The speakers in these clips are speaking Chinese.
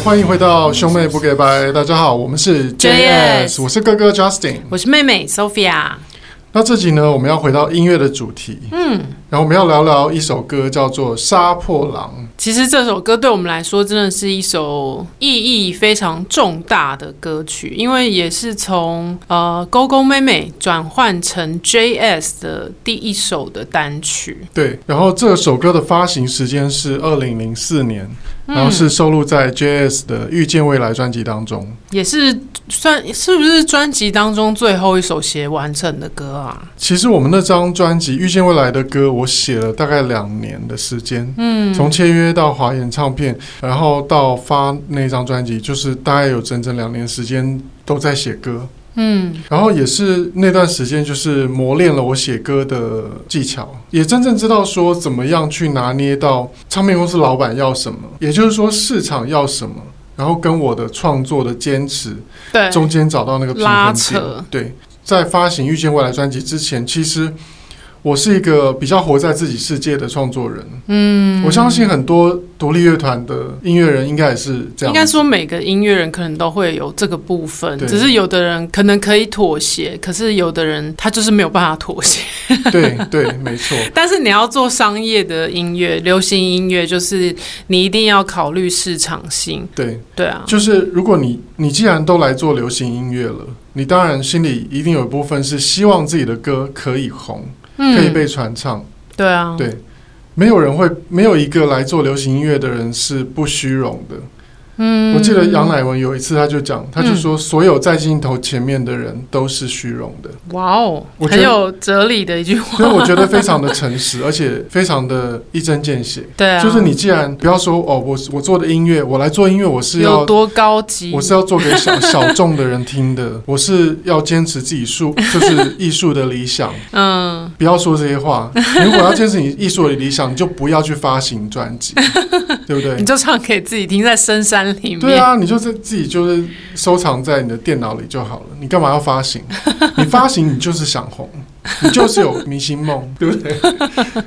好，欢迎回到兄妹不给拜。大家好，我们是 JS，我是哥哥 Justin，我是妹妹 Sophia。那这集呢，我们要回到音乐的主题，嗯，然后我们要聊聊一首歌，叫做《杀破狼》。其实这首歌对我们来说，真的是一首意义非常重大的歌曲，因为也是从呃勾勾妹妹转换成 JS 的第一首的单曲。对，然后这首歌的发行时间是二零零四年。然后是收录在 JS 的《遇见未来》专辑当中，也是算是不是专辑当中最后一首写完成的歌啊？其实我们那张专辑《遇见未来》的歌，我写了大概两年的时间，嗯，从签约到华研唱片，然后到发那张专辑，就是大概有整整两年时间都在写歌。嗯，然后也是那段时间，就是磨练了我写歌的技巧，也真正知道说怎么样去拿捏到唱片公司老板要什么，也就是说市场要什么，然后跟我的创作的坚持，对，中间找到那个平衡点。对，在发行《遇见未来》专辑之前，其实。我是一个比较活在自己世界的创作人，嗯，我相信很多独立乐团的音乐人应该也是这样。应该说每个音乐人可能都会有这个部分，只是有的人可能可以妥协，可是有的人他就是没有办法妥协。对 对，没错。但是你要做商业的音乐，流行音乐，就是你一定要考虑市场性。对对啊，就是如果你你既然都来做流行音乐了，你当然心里一定有一部分是希望自己的歌可以红。可以被传唱，嗯，对啊，对，没有人会，没有一个来做流行音乐的人是不虚荣的。嗯，我记得杨乃文有一次他就讲，他就说所有在镜头前面的人都是虚荣的。哇哦，很有哲理的一句话。所以我觉得非常的诚实，而且非常的一针见血。对啊，就是你既然不要说哦，我我做的音乐，我来做音乐，我是要多高级，我是要做给小 小众的人听的，我是要坚持自己术，就是艺术的理想。嗯，不要说这些话。如果要坚持你艺术的理想，你就不要去发行专辑，对不对？你就唱给自己听，在深山里面。对啊，你就是自己就是收藏在你的电脑里就好了，你干嘛要发行？你发行你就是想红。你就是有明星梦，对 不对？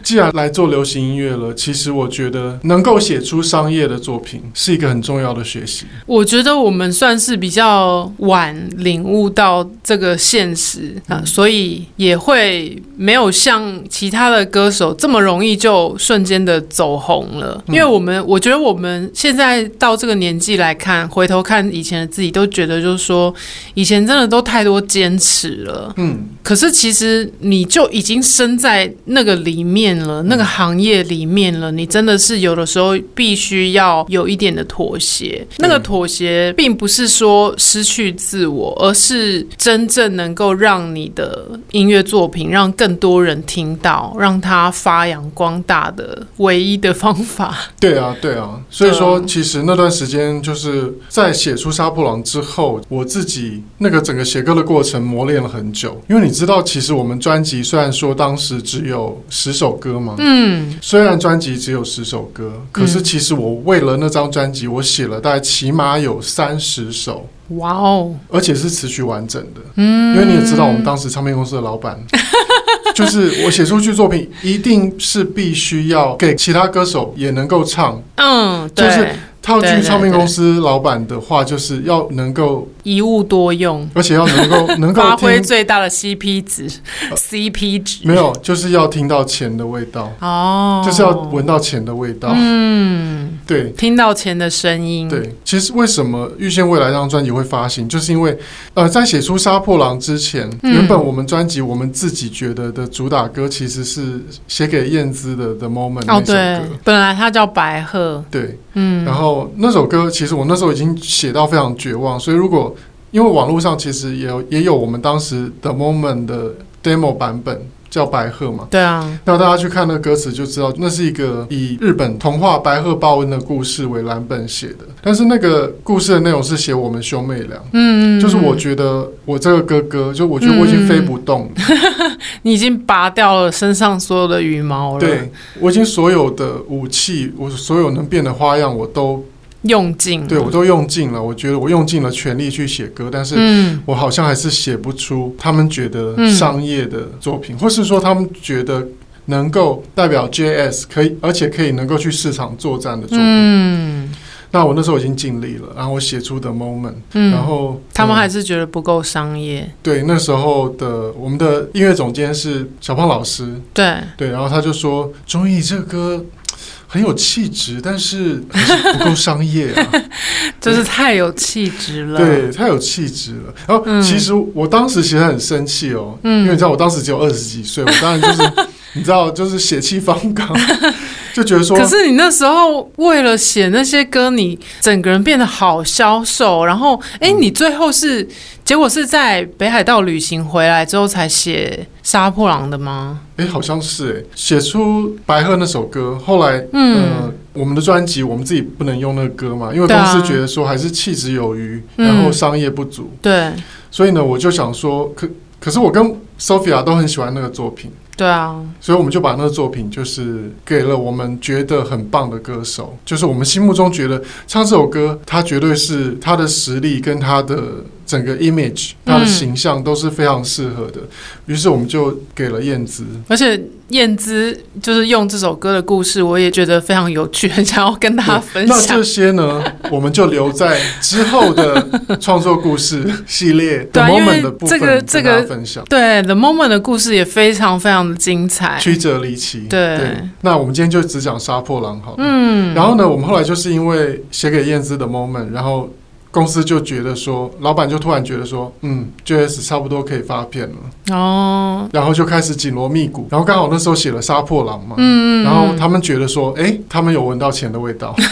既然来做流行音乐了，其实我觉得能够写出商业的作品是一个很重要的学习。我觉得我们算是比较晚领悟到这个现实啊，所以也会没有像其他的歌手这么容易就瞬间的走红了。因为我们，我觉得我们现在到这个年纪来看，回头看以前的自己，都觉得就是说，以前真的都太多坚持了。嗯，可是其实。你就已经身在那个里面了，那个行业里面了。你真的是有的时候必须要有一点的妥协。那个妥协并不是说失去自我，而是真正能够让你的音乐作品让更多人听到，让它发扬光大的唯一的方法。对啊，对啊。所以说，其实那段时间就是在写出《杀破狼》之后，我自己那个整个写歌的过程磨练了很久。因为你知道，其实我们。专辑虽然说当时只有十首歌嘛，嗯，虽然专辑只有十首歌，可是其实我为了那张专辑，我写了大概起码有三十首，哇哦，而且是持续完整的，嗯，因为你也知道，我们当时唱片公司的老板，就是我写出去作品，一定是必须要给其他歌手也能够唱，嗯，对。就是套句唱片公司老板的话，就是要能够一物多用，而且要能够 能够发挥最大的 CP 值，CP 值。没有，就是要听到钱的味道哦，就是要闻到钱的味道，嗯，对，听到钱的声音，对。其实为什么《遇见未来》这张专辑会发行，就是因为呃，在写出《杀破狼》之前，原本我们专辑我们自己觉得的主打歌其实是写给燕姿的《The Moment》哦，对，本来它叫白鹤，对，嗯，然后。那首歌其实我那时候已经写到非常绝望，所以如果因为网络上其实也有也有我们当时的 moment 的 demo 版本。叫白鹤嘛？对啊，那大家去看那个歌词就知道，那是一个以日本童话白鹤报恩的故事为蓝本写的。但是那个故事的内容是写我们兄妹俩，嗯，就是我觉得我这个哥哥，就我觉得我已经飞不动了，嗯、你已经拔掉了身上所有的羽毛了，对，我已经所有的武器，我所有能变的花样我都。用尽，对，我都用尽了。我觉得我用尽了全力去写歌，但是我好像还是写不出他们觉得商业的作品，嗯、或是说他们觉得能够代表 JS 可以，而且可以能够去市场作战的作品。嗯那我那时候已经尽力了，然后我写出的 moment，嗯，然后他们还是觉得不够商业。对，那时候的我们的音乐总监是小胖老师，对对，然后他就说：“钟毅这个歌很有气质，但是 还是不够商业啊，就是太有气质了。”对，太有气质了。然后其实我当时其实很生气哦，嗯，因为你知道我当时只有二十几岁，我当然就是你知道，就是血气方刚。就觉得说，可是你那时候为了写那些歌，你整个人变得好消瘦，然后，哎、欸，你最后是、嗯、结果是在北海道旅行回来之后才写《杀破狼》的吗？哎、欸，好像是哎、欸，写出《白鹤》那首歌，后来，嗯、呃，我们的专辑我们自己不能用那个歌嘛，因为公司觉得说还是气质有余，啊、然后商业不足，对，所以呢，我就想说，可可是我跟 Sophia 都很喜欢那个作品。对啊，所以我们就把那个作品，就是给了我们觉得很棒的歌手，就是我们心目中觉得唱这首歌，他绝对是他的实力跟他的整个 image，它的形象都是非常适合的。于是我们就给了燕姿，而且燕姿就是用这首歌的故事，我也觉得非常有趣，很想要跟大家 分享。那这些呢，我们就留在之后的创作故事系列 The Moment 的部分跟大家分享。对 The Moment 的故事也非常非常的。精彩，曲折离奇。对，对，那我们今天就只讲杀破狼好了。嗯，然后呢，我们后来就是因为写给燕姿的 moment，然后公司就觉得说，老板就突然觉得说，嗯，JS 差不多可以发片了。哦，然后就开始紧锣密鼓，然后刚好那时候写了杀破狼嘛，嗯，然后他们觉得说，哎，他们有闻到钱的味道。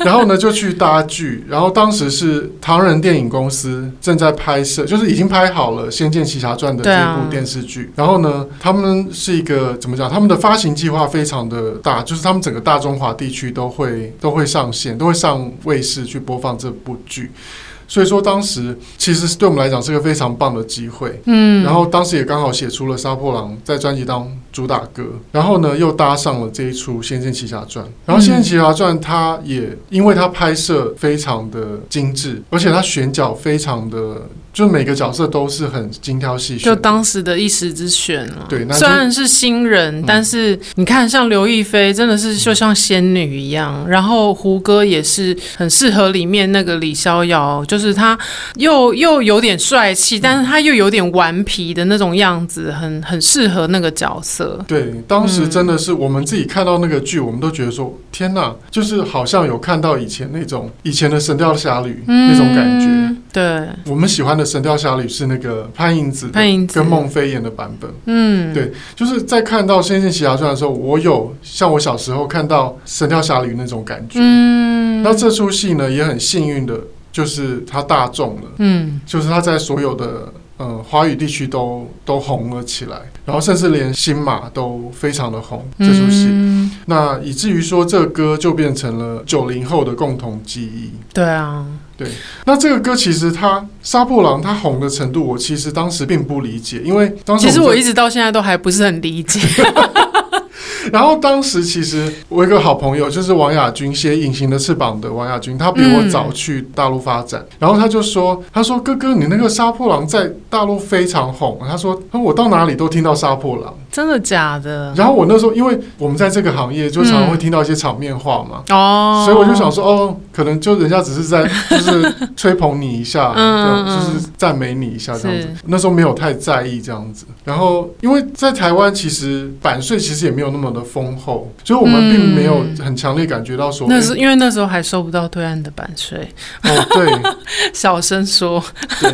然后呢，就去搭剧。然后当时是唐人电影公司正在拍摄，就是已经拍好了《仙剑奇侠传》的这部电视剧。然后呢，他们是一个怎么讲？他们的发行计划非常的大，就是他们整个大中华地区都会都会上线，都会上卫视去播放这部剧。所以说，当时其实是对我们来讲是个非常棒的机会。嗯，然后当时也刚好写出了《杀破狼》在专辑当主打歌，然后呢又搭上了这一出《仙剑奇侠传》。然后《仙剑奇侠传》它也因为它拍摄非常的精致，而且它选角非常的。就每个角色都是很精挑细选，就当时的一时之选啊。对，那虽然是新人，嗯、但是你看，像刘亦菲真的是就像仙女一样，嗯、然后胡歌也是很适合里面那个李逍遥，就是他又又有点帅气，但是他又有点顽皮的那种样子，很很适合那个角色。对，当时真的是我们自己看到那个剧，我们都觉得说天哪，就是好像有看到以前那种以前的《神雕侠侣》那种感觉。嗯、对，我们喜欢的。《神雕侠侣》是那个潘迎紫跟孟非演的版本。嗯，对，就是在看到《仙剑奇侠传》的时候，我有像我小时候看到《神雕侠侣》那种感觉。嗯，那这出戏呢，也很幸运的，就是它大众了。嗯，就是它在所有的呃华语地区都都红了起来，然后甚至连新马都非常的红。这出戏，嗯、那以至于说这个歌就变成了九零后的共同记忆。对啊。对，那这个歌其实它杀破狼它红的程度，我其实当时并不理解，因为当时其实我一直到现在都还不是很理解。然后当时其实我一个好朋友就是王亚军，写《隐形的翅膀》的王亚军，他比我早去大陆发展，嗯、然后他就说：“他说哥哥，你那个杀破狼在大陆非常红。”他说：“我到哪里都听到杀破狼。”真的假的？然后我那时候，因为我们在这个行业，就常常会听到一些场面话嘛，哦、嗯，所以我就想说，哦，可能就人家只是在 就是吹捧你一下，嗯，就是赞美你一下这样子。那时候没有太在意这样子。然后因为在台湾，其实版税其实也没有那么的丰厚，所以我们并没有很强烈感觉到说，那是因为那时候还收不到对岸的版税。哦，对，小声说。对，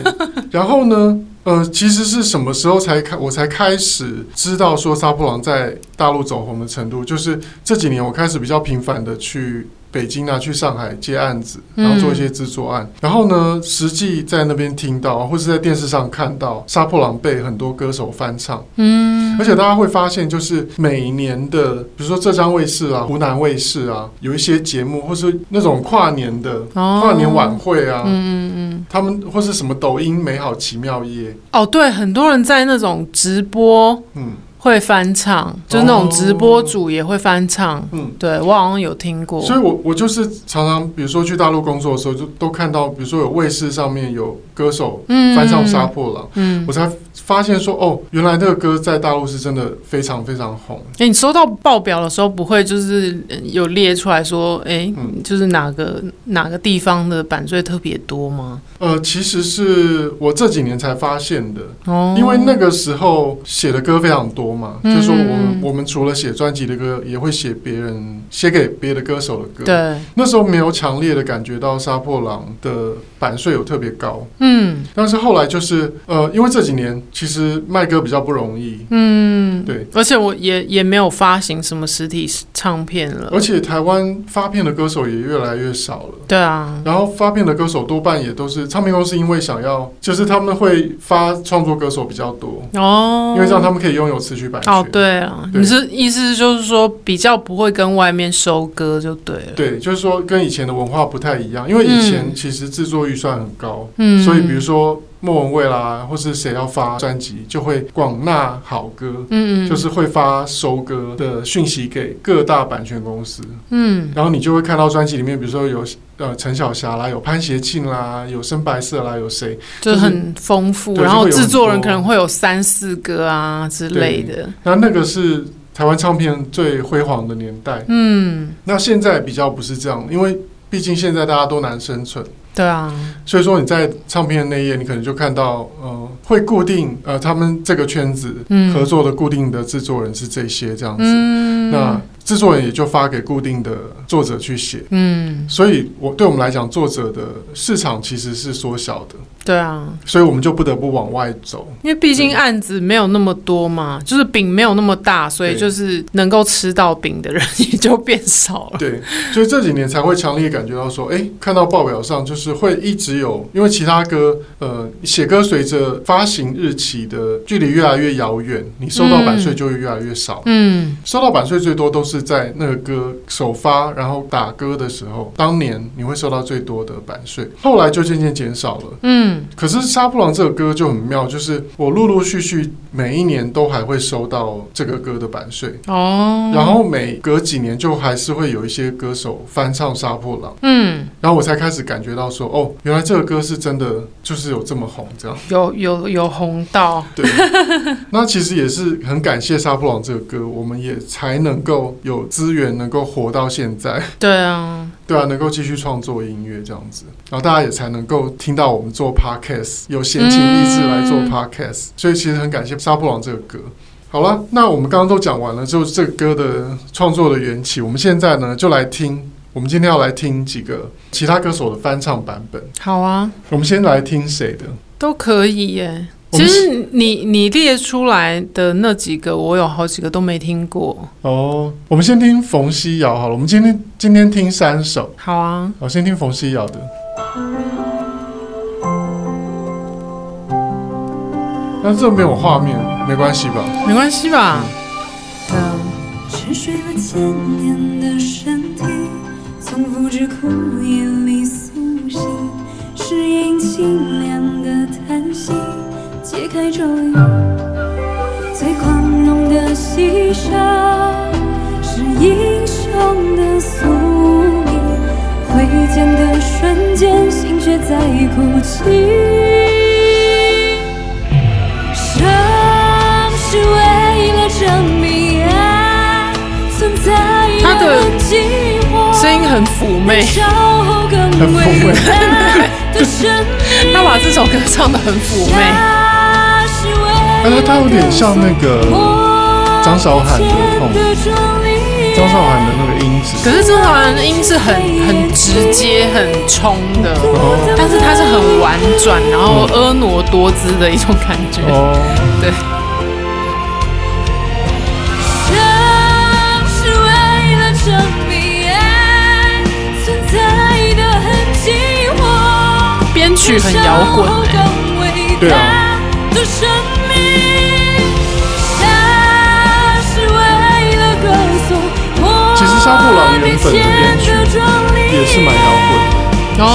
然后呢？呃，其实是什么时候才开，我才开始知道说杀破狼在大陆走红的程度，就是这几年我开始比较频繁的去。北京啊，去上海接案子，然后做一些制作案。嗯、然后呢，实际在那边听到，或是在电视上看到《杀破狼》被很多歌手翻唱。嗯，而且大家会发现，就是每年的，比如说浙江卫视啊、湖南卫视啊，有一些节目，或是那种跨年的、哦、跨年晚会啊，嗯嗯嗯，他们或是什么抖音美好奇妙夜。哦，对，很多人在那种直播，嗯。会翻唱，就是那种直播主也会翻唱。嗯，对我好像有听过。所以我我就是常常，比如说去大陆工作的时候，就都看到，比如说有卫视上面有歌手翻唱《杀破狼》，嗯，我才发现说，哦，原来这个歌在大陆是真的非常非常红。哎，你收到报表的时候，不会就是有列出来说，哎，就是哪个哪个地方的版税特别多吗？呃，其实是我这几年才发现的，哦，因为那个时候写的歌非常多嘛，嗯、就是说我们我们除了写专辑的歌，也会写别人写给别的歌手的歌。对，那时候没有强烈的感觉到杀破狼的版税有特别高。嗯，但是后来就是呃，因为这几年其实卖歌比较不容易。嗯，对，而且我也也没有发行什么实体唱片了，而且台湾发片的歌手也越来越少了。对啊，然后发片的歌手多半也都是。唱片公司因为想要，就是他们会发创作歌手比较多哦，因为这样他们可以拥有词曲版权。哦，对啊，对，你是意思就是说比较不会跟外面收歌就对了。对，就是说跟以前的文化不太一样，因为以前其实制作预算很高，嗯，所以比如说。莫文蔚啦，或是谁要发专辑，就会广纳好歌，嗯，就是会发收歌的讯息给各大版权公司，嗯，然后你就会看到专辑里面，比如说有呃陈小霞啦，有潘协庆啦，有深白色啦，有谁，就是很丰富，然后制作人可能会有三四个啊之类的。那那个是台湾唱片最辉煌的年代，嗯，那现在比较不是这样，因为毕竟现在大家都难生存。对啊，所以说你在唱片那一页，你可能就看到，呃，会固定呃，他们这个圈子合作的固定的制作人是这些这样子，嗯、那制作人也就发给固定的作者去写，嗯，所以我对我们来讲，作者的市场其实是缩小的。对啊，所以我们就不得不往外走，因为毕竟案子没有那么多嘛，就是饼没有那么大，所以就是能够吃到饼的人也就变少了。对，所以这几年才会强烈感觉到说，哎，看到报表上就是会一直有，因为其他歌，呃，写歌随着发行日期的距离越来越遥远，你收到版税就会越来越少。嗯，收到版税最多都是在那个歌首发然后打歌的时候，当年你会收到最多的版税，后来就渐渐减少了。嗯。可是《杀破狼》这个歌就很妙，就是我陆陆续续每一年都还会收到这个歌的版税。哦，然后每隔几年就还是会有一些歌手翻唱《杀破狼》，嗯，然后我才开始感觉到说，哦，原来这个歌是真的，就是有这么红，这样。有有有红到，对，那其实也是很感谢《杀破狼》这个歌，我们也才能够有资源能够活到现在，对啊。对啊，能够继续创作音乐这样子，然后大家也才能够听到我们做 podcast，有闲情逸致来做 podcast，嗯，所以其实很感谢《杀破狼》这个歌。好了，那我们刚刚都讲完了，就是这个歌的创作的缘起。我们现在呢，就来听，我们今天要来听几个其他歌手的翻唱版本。好啊，我们先来听谁的？都可以耶。其实你你列出来的那几个，我有好几个都没听过。哦，我们先听冯曦瑶好了。我们今天今天听三首。好啊，我先听冯曦瑶的。但是这没有画面，没关系吧？没关系吧？嗯。沉睡了千年的身体，从复制枯叶里苏醒，适应清凉的叹息。解开咒语，最光荣的牺牲是英雄的宿命。挥剑的瞬间，心却在哭泣。生是为了证明爱存在的计划。声音很妩媚，很妩媚。他把这首歌唱的很妩媚。他他有点像那个张韶涵的痛，张韶涵的那个音质。可是张韶涵的音是很很直接、很冲的，但是它是很婉转，然后婀娜多姿的一种感觉。哦，对。编曲很摇滚，哎，对啊。其实《杀破狼》原本的编曲也是蛮摇滚的哦。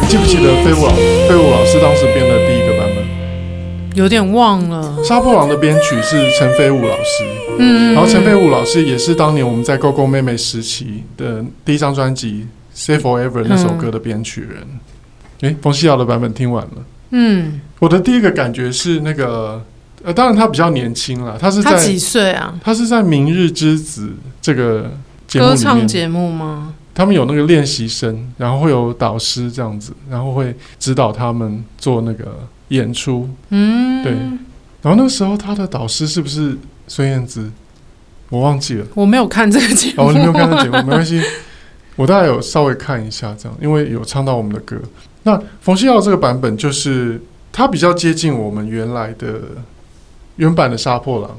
你记不记得飞舞老飞舞老师当时编的第一个版本？有点忘了。杀破狼的编曲是陈飞武老师，嗯，然后陈飞武老师也是当年我们在 GoGo 妹妹时期的第一张专辑《Say Forever》那首歌的编曲人。哎，冯西瑶的版本听完了，嗯，我的第一个感觉是那个，呃，当然他比较年轻了，他是在他几岁啊？他是在《明日之子》这个歌唱节目吗？他们有那个练习生，然后会有导师这样子，然后会指导他们做那个演出。嗯，对。然后那时候他的导师是不是孙燕姿？我忘记了，我没有看这个节目。哦，你没有看这个节目，没关系。我大概有稍微看一下这样，因为有唱到我们的歌。那冯西耀这个版本就是它比较接近我们原来的原版的杀破狼。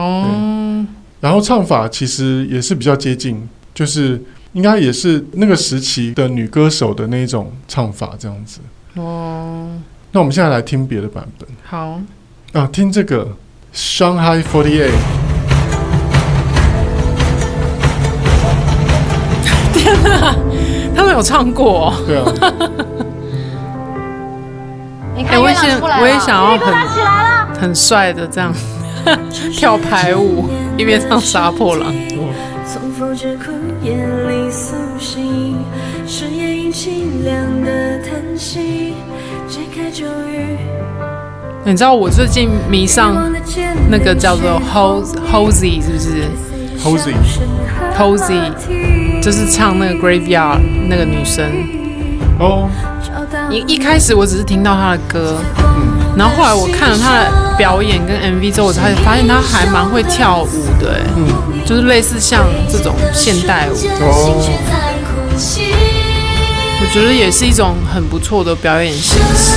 哦。然后唱法其实也是比较接近，就是。应该也是那个时期的女歌手的那种唱法，这样子。哦，那我们现在来听别的版本。好，啊，听这个 Shanghai Forty Eight。天哪，他们有唱过？对啊。哎，我也我也想要很很帅的这样 跳排舞，一边唱杀破狼。眼里苏醒，是夜莺清凉的叹息，解开咒语。你知道我最近迷上那个叫做 Hos Hosey 是不是？Halsey，Halsey 就是唱那个 Graveyard 那个女生。哦。一一开始我只是听到他的歌，然后后来我看了他的表演跟 MV 之后，我才发现他还蛮会跳舞的。嗯。就是类似像这种现代舞，我觉得也是一种很不错的表演形式。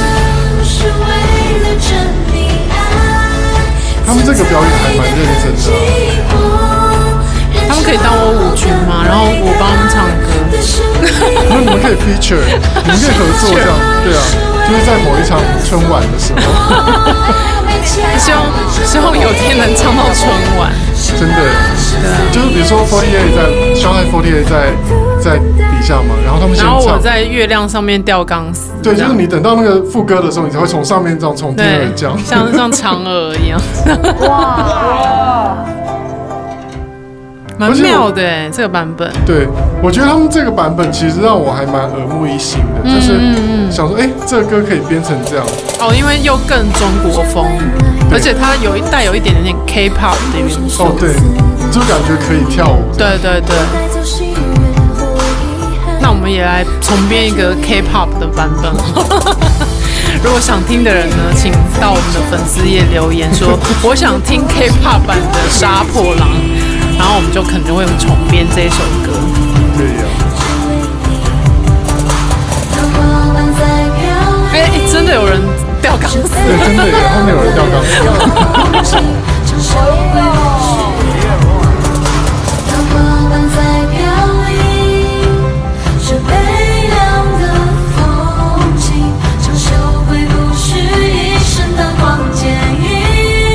他们这个表演还蛮认真的。他们可以当我舞群吗？然后我帮他们唱歌。那你们可以 feature，你们可以合作这样，对啊，就是在某一场春晚的时候。希望希望有天能唱到春晚，真的，对啊，就是比如说 Forty Eight 在伤害 Forty Eight 在在底下嘛，然后他们先唱，然后我在月亮上面吊钢丝，对，就是你等到那个副歌的时候，你才会从上面这样从天而降，像像嫦娥一样，哇，蛮妙的哎，这个版本，对，我觉得他们这个版本其实让我还蛮耳目一新的，就是想说，哎，这个歌可以编成这样，哦，因为又更中国风。而且它有一带有一点点 K-pop 的元素哦，对，就感觉可以跳舞。对对对。那我们也来重编一个 K-pop 的版本。如果想听的人呢，请到我们的粉丝页留言说我想听 K-pop 版的《杀破狼》，然后我们就可能会重编这首歌。可以啊。哎哎，真的有人。掉钢丝，对，真的耶，后面有人吊钢丝。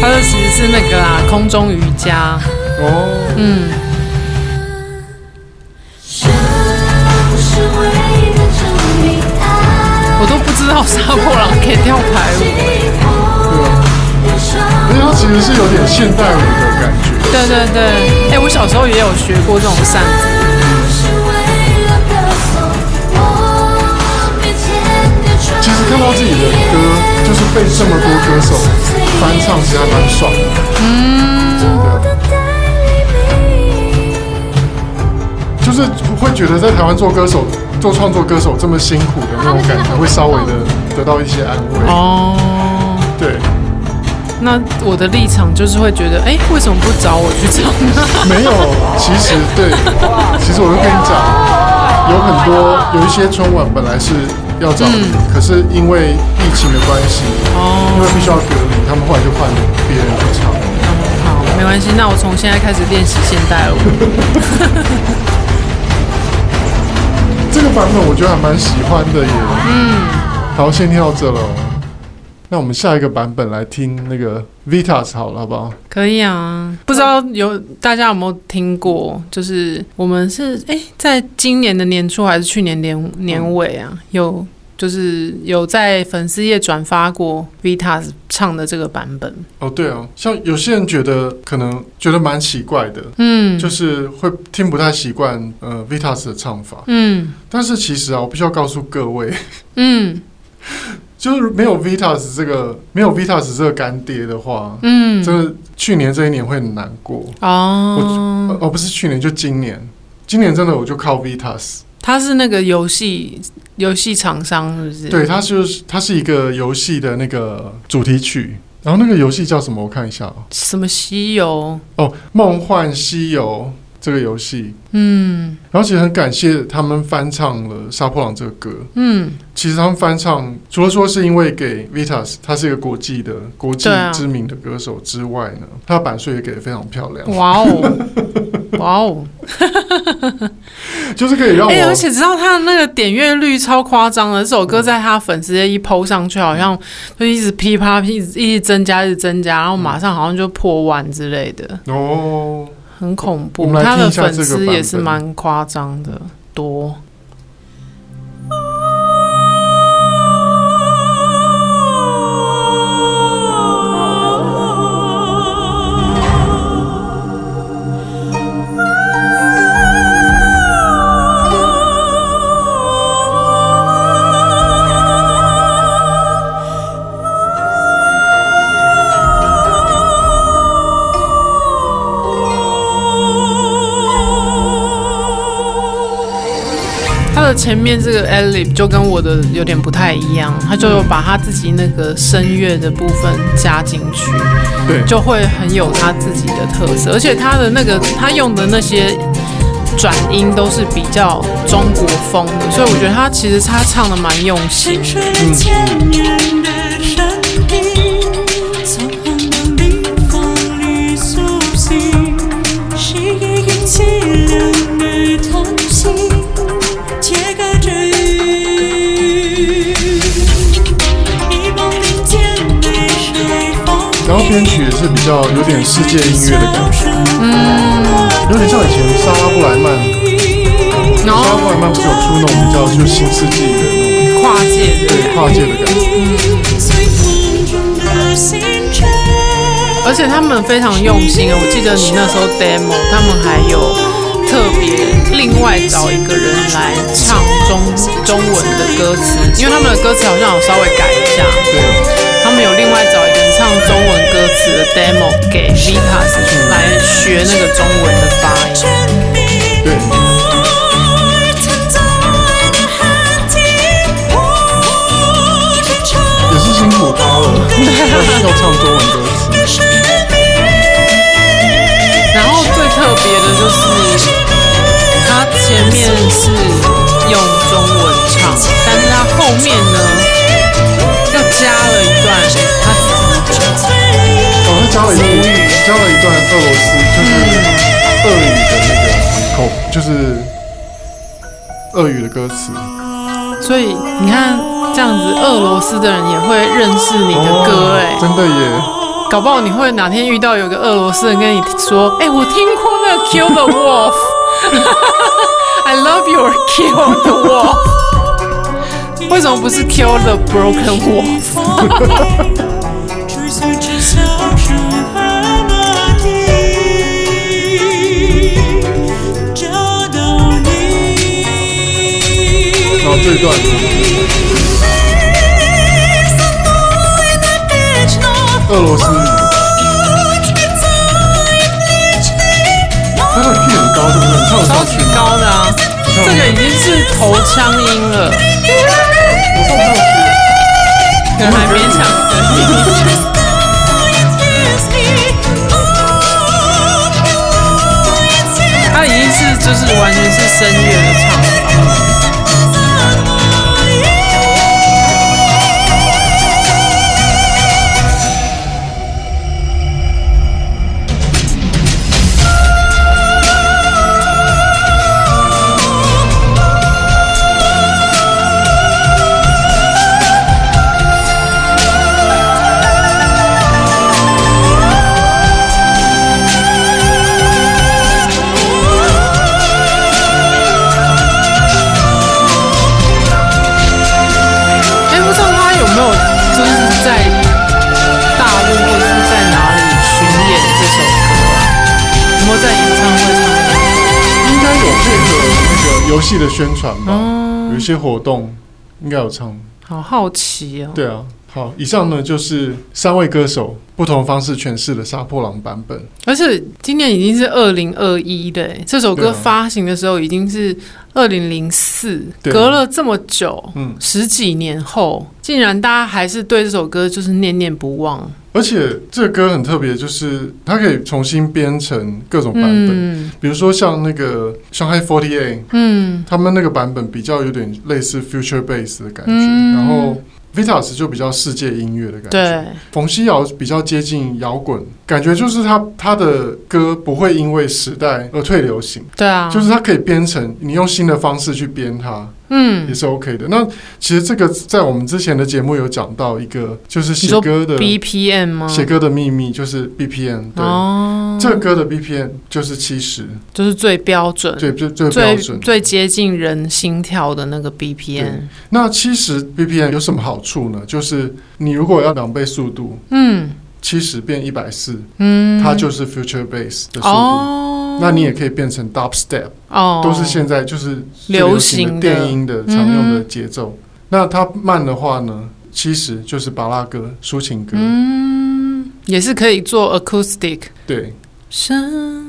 他的其实是那个啊，空中瑜伽。哦，嗯。知道杀破狼可以跳排舞，对啊，因为它其实是有点现代舞的感觉。对对对，哎、欸，我小时候也有学过这种扇子。其实看到自己的歌，就是被这么多歌手翻唱，其实还蛮爽的。嗯，对，就是会觉得在台湾做歌手。做创作歌手这么辛苦的那种感觉，会稍微的得到一些安慰哦。对，那我的立场就是会觉得，哎，为什么不找我去唱呢？没有，其实对，其实我就跟你讲，有很多有一些春晚本来是要找你，可是因为疫情的关系，哦，因为必须要隔离，他们后来就换别人去唱。好，没关系，那我从现在开始练习现代舞。这个版本我觉得还蛮喜欢的耶。嗯，好，先听到这了。那我们下一个版本来听那个 Vitas 好了，好不好？可以啊。不知道有大家有没有听过？就是我们是哎，在今年的年初还是去年年年尾啊？有。就是有在粉丝页转发过 Vitas 唱的这个版本。哦，对哦，像有些人觉得可能觉得蛮奇怪的，嗯，就是会听不太习惯呃 Vitas 的唱法，嗯，但是其实啊，我必须要告诉各位，嗯。就是没有 Vitas 这个没有 Vitas 这个干爹的话，嗯，真的去年这一年会很难过哦。哦，不是去年，就今年，今年真的我就靠 Vitas。他是那个游戏游戏厂商，是不是？对，他就是他是一个游戏的那个主题曲，然后那个游戏叫什么？我看一下哦。什么西游？哦，梦幻西游。这个游戏，嗯，然后其实很感谢他们翻唱了《杀破狼》这个歌，嗯，其实他们翻唱除了说是因为给 Vitas，他是一个国际的国际知名的歌手之外呢，啊、他的版税也给的非常漂亮。哇哦，哇哦，就是可以让我，而且知道他的那个点阅率超夸张的，这首歌在他粉丝一 PO 上去，好像就一直噼啪一直一直增加，一直增加，然后马上好像就破万之类的。哦。很恐怖，他的粉丝也是蛮夸张的多。前面这个 Elip 就跟我的有点不太一样，他就有把他自己那个声乐的部分加进去，对，就会很有他自己的特色，而且他的那个他用的那些转音都是比较中国风的，所以我觉得他其实他唱的蛮用心。嗯编曲也是比较有点世界音乐的感觉，嗯，有点像以前莎拉布莱曼，莎拉布莱曼不是有出那种比较就新世纪的那种跨界的，对跨界的感觉，嗯，而且他们非常用心啊！我记得你那时候 demo，他们还有特别另外找一个人来唱中中文的歌词，因为他们的歌词好像有稍微改一下，对，们有另外找一个唱中文歌词的 demo 给 Vitas 来学那个中文的发音。对，也是辛苦他了，要唱中文歌词。然后最特别的就是，他前面是用中文唱，但是他后面段，加了一段俄罗斯，就是俄语的那个口，就是俄语的歌词。所以你看，这样子俄罗斯的人也会认识你的歌，哎，真的耶！搞不好你会哪天遇到有个俄罗斯人跟你说，哎，我听过那个 Kill the Wolf，I love your Kill the Wolf，为什么不是 Kill the Broken Wolf？这一段，俄罗斯，他的 key 很高，对不对？超级高的啊！这个已经是头腔音了。我上上去，可能还勉强可以。他已经是就是完全是声乐的唱戏的宣传吧，哦有一些活动应该有唱。好好奇哦。对啊，好，以上呢就是三位歌手不同方式诠释的《杀破狼》版本。而且今年已经是二零二一的欸，这首歌发行的时候已经是二零零四，隔了这么久，嗯，十几年后，竟然大家还是对这首歌就是念念不忘。而且这个歌很特别，就是它可以重新编成各种版本，嗯。比如说像那个 Shanghai Forty Eight，嗯。他们那个版本比较有点类似 Future Bass 的感觉，嗯。然后 Vitas 就比较世界音乐的感觉。对，冯西瑶比较接近摇滚，感觉就是他他的歌不会因为时代而退流行，对啊，就是他可以编成你用新的方式去编它，嗯也是 OK 的。那其实这个在我们之前的节目有讲到一个，就是写歌的，BPM 吗？写歌的秘密就是 BPM，对，哦，这个歌的 BPM 就是七十，就是最标准，最最最标准。最接近人心跳的那个 BPM。那七十 BPM 有什么好处呢？就是你如果要两倍速度，嗯七十变一百四，嗯，它就是 Future Bass 的速度。哦，那你也可以变成 Dubstep，哦，都是现在就是流行行的的电音的常用的节奏。那它慢的话呢，七十就是巴拉歌、抒情歌。嗯，也是可以做 acoustic。对，生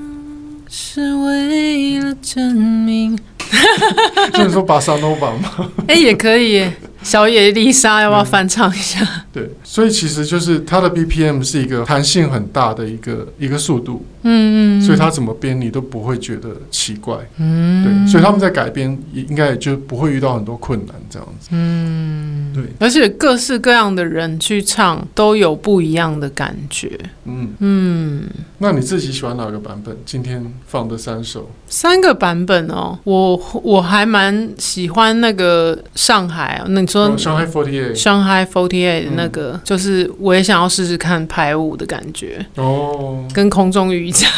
是为了证明，就是说巴萨诺瓦吗。哎、也可以耶。小野丽莎要不要翻唱一下？对，所以其实就是它的 BPM 是一个弹性很大的一个一个速度，嗯嗯，所以它怎么编你都不会觉得奇怪。嗯，对，所以他们在改编也应该也就不会遇到很多困难这样子。嗯，对，而且各式各样的人去唱都有不一样的感觉。嗯，嗯，那你自己喜欢哪个版本？今天放的三首，三个版本哦，我我还蛮喜欢那个上海哦，那你说哦，Shanghai Forty Eight，Shanghai Forty Eight 的那个，就是我也想要试试看排舞的感觉，哦，跟空中瑜伽。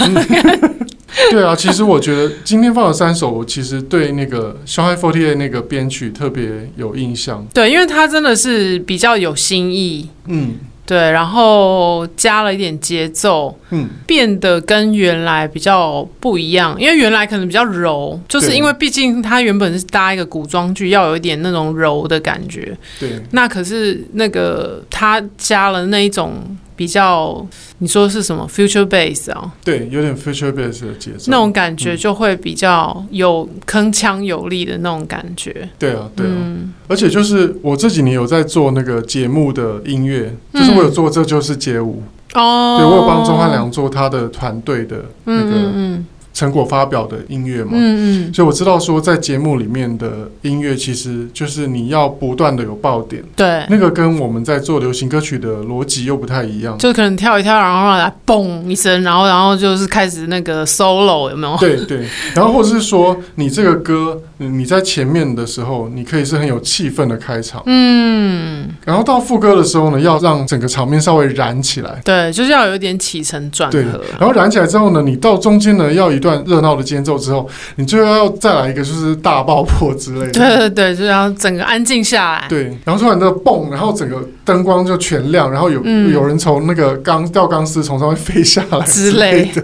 对啊，其实我觉得今天放的三首，我其实对那个 Shanghai Forty Eight 那个编曲特别有印象。对，因为它真的是比较有新意，嗯对，然后加了一点节奏，嗯，变得跟原来比较不一样。因为原来可能比较柔，就是因为毕竟它原本是搭一个古装剧，要有一点那种柔的感觉。对，那可是那个它加了那一种比较，你说是什么 future base 啊？对，有点 Future base 的节奏。那种感觉嗯就会比较有铿锵有力的那种感觉。对啊，对啊。嗯而且就是我这几年有在做那个节目的音乐，就是我有做这就是街舞，哦，对我有帮钟汉良做他的团队的那嗯个嗯成果发表的音乐嘛。嗯嗯所以我知道说，在节目里面的音乐，其实就是你要不断的有爆点，对，那个跟我们在做流行歌曲的逻辑又不太一样。就可能跳一跳，然后来嘣一声，然后然后就是开始那个 solo 有没有？对对，然后或者是说，你这个歌，嗯你在前面的时候，你可以是很有气氛的开场，嗯，然后到副歌的时候呢，要让整个场面稍微燃起来。对，就是要有一点起承转对合，。然后燃起来之后呢，你到中间呢要一段热闹的间奏之后，你最后要再来一个就是大爆破之类的。对对对，就是要整个安静下来。对，然后突然的蹦，然后整个灯光就全亮，然后有、嗯有人从那个钢吊钢丝从上面飞下来之类的，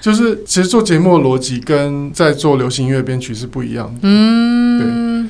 就是其实做节目的逻辑跟在做流行音乐编曲是不一样的。嗯，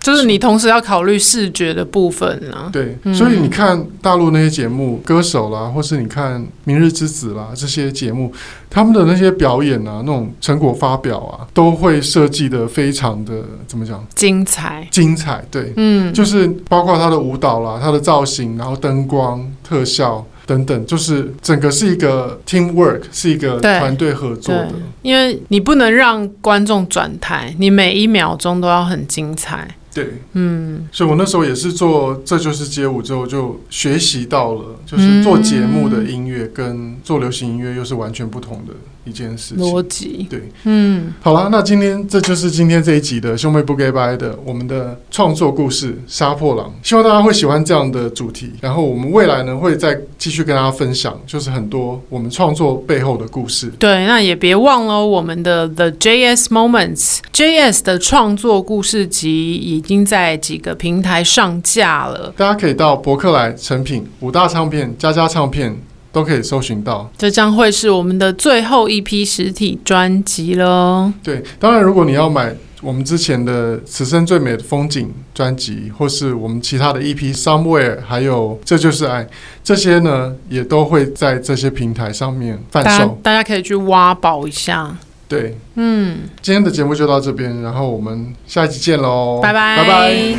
就是你同时要考虑视觉的部分啊。对，嗯所以你看大陆那些节目，歌手啦，或是你看《明日之子》啦这些节目，他们的那些表演啊，那种成果发表啊，都会设计的非常的怎么讲精彩。精彩。对，嗯，就是包括他的舞蹈啦，他的造型，然后灯光、特效等等，就是整个是一个 team work，是一个对团队合作的。，因为你不能让观众转台，你每一秒钟都要很精彩。对，嗯，所以我那时候也是做《这就是街舞》之后，就学习到了，就是做节目的音乐跟做流行音乐又是完全不同的一件事情。逻辑。对，嗯，好了，那今天这就是今天这一集的兄妹不给拜的我们的创作故事《杀破狼》，希望大家会喜欢这样的主题。然后我们未来呢会再继续跟大家分享，就是很多我们创作背后的故事。对，那也别忘了我们的 The JS Moments JS 的创作故事集已经在几个平台上架了，大家可以到博客来、成品、五大唱片、佳佳唱片都可以搜寻到。这将会是我们的最后一批实体专辑喽。对，当然如果你要买我们之前的《此生最美的风景》专辑，或是我们其他的一批《Somewhere》，还有《这就是爱》，这些呢也都会在这些平台上面贩售，大家可以去挖宝一下。对，嗯，今天的节目就到这边，然后我们下一集见喽，拜拜，拜拜。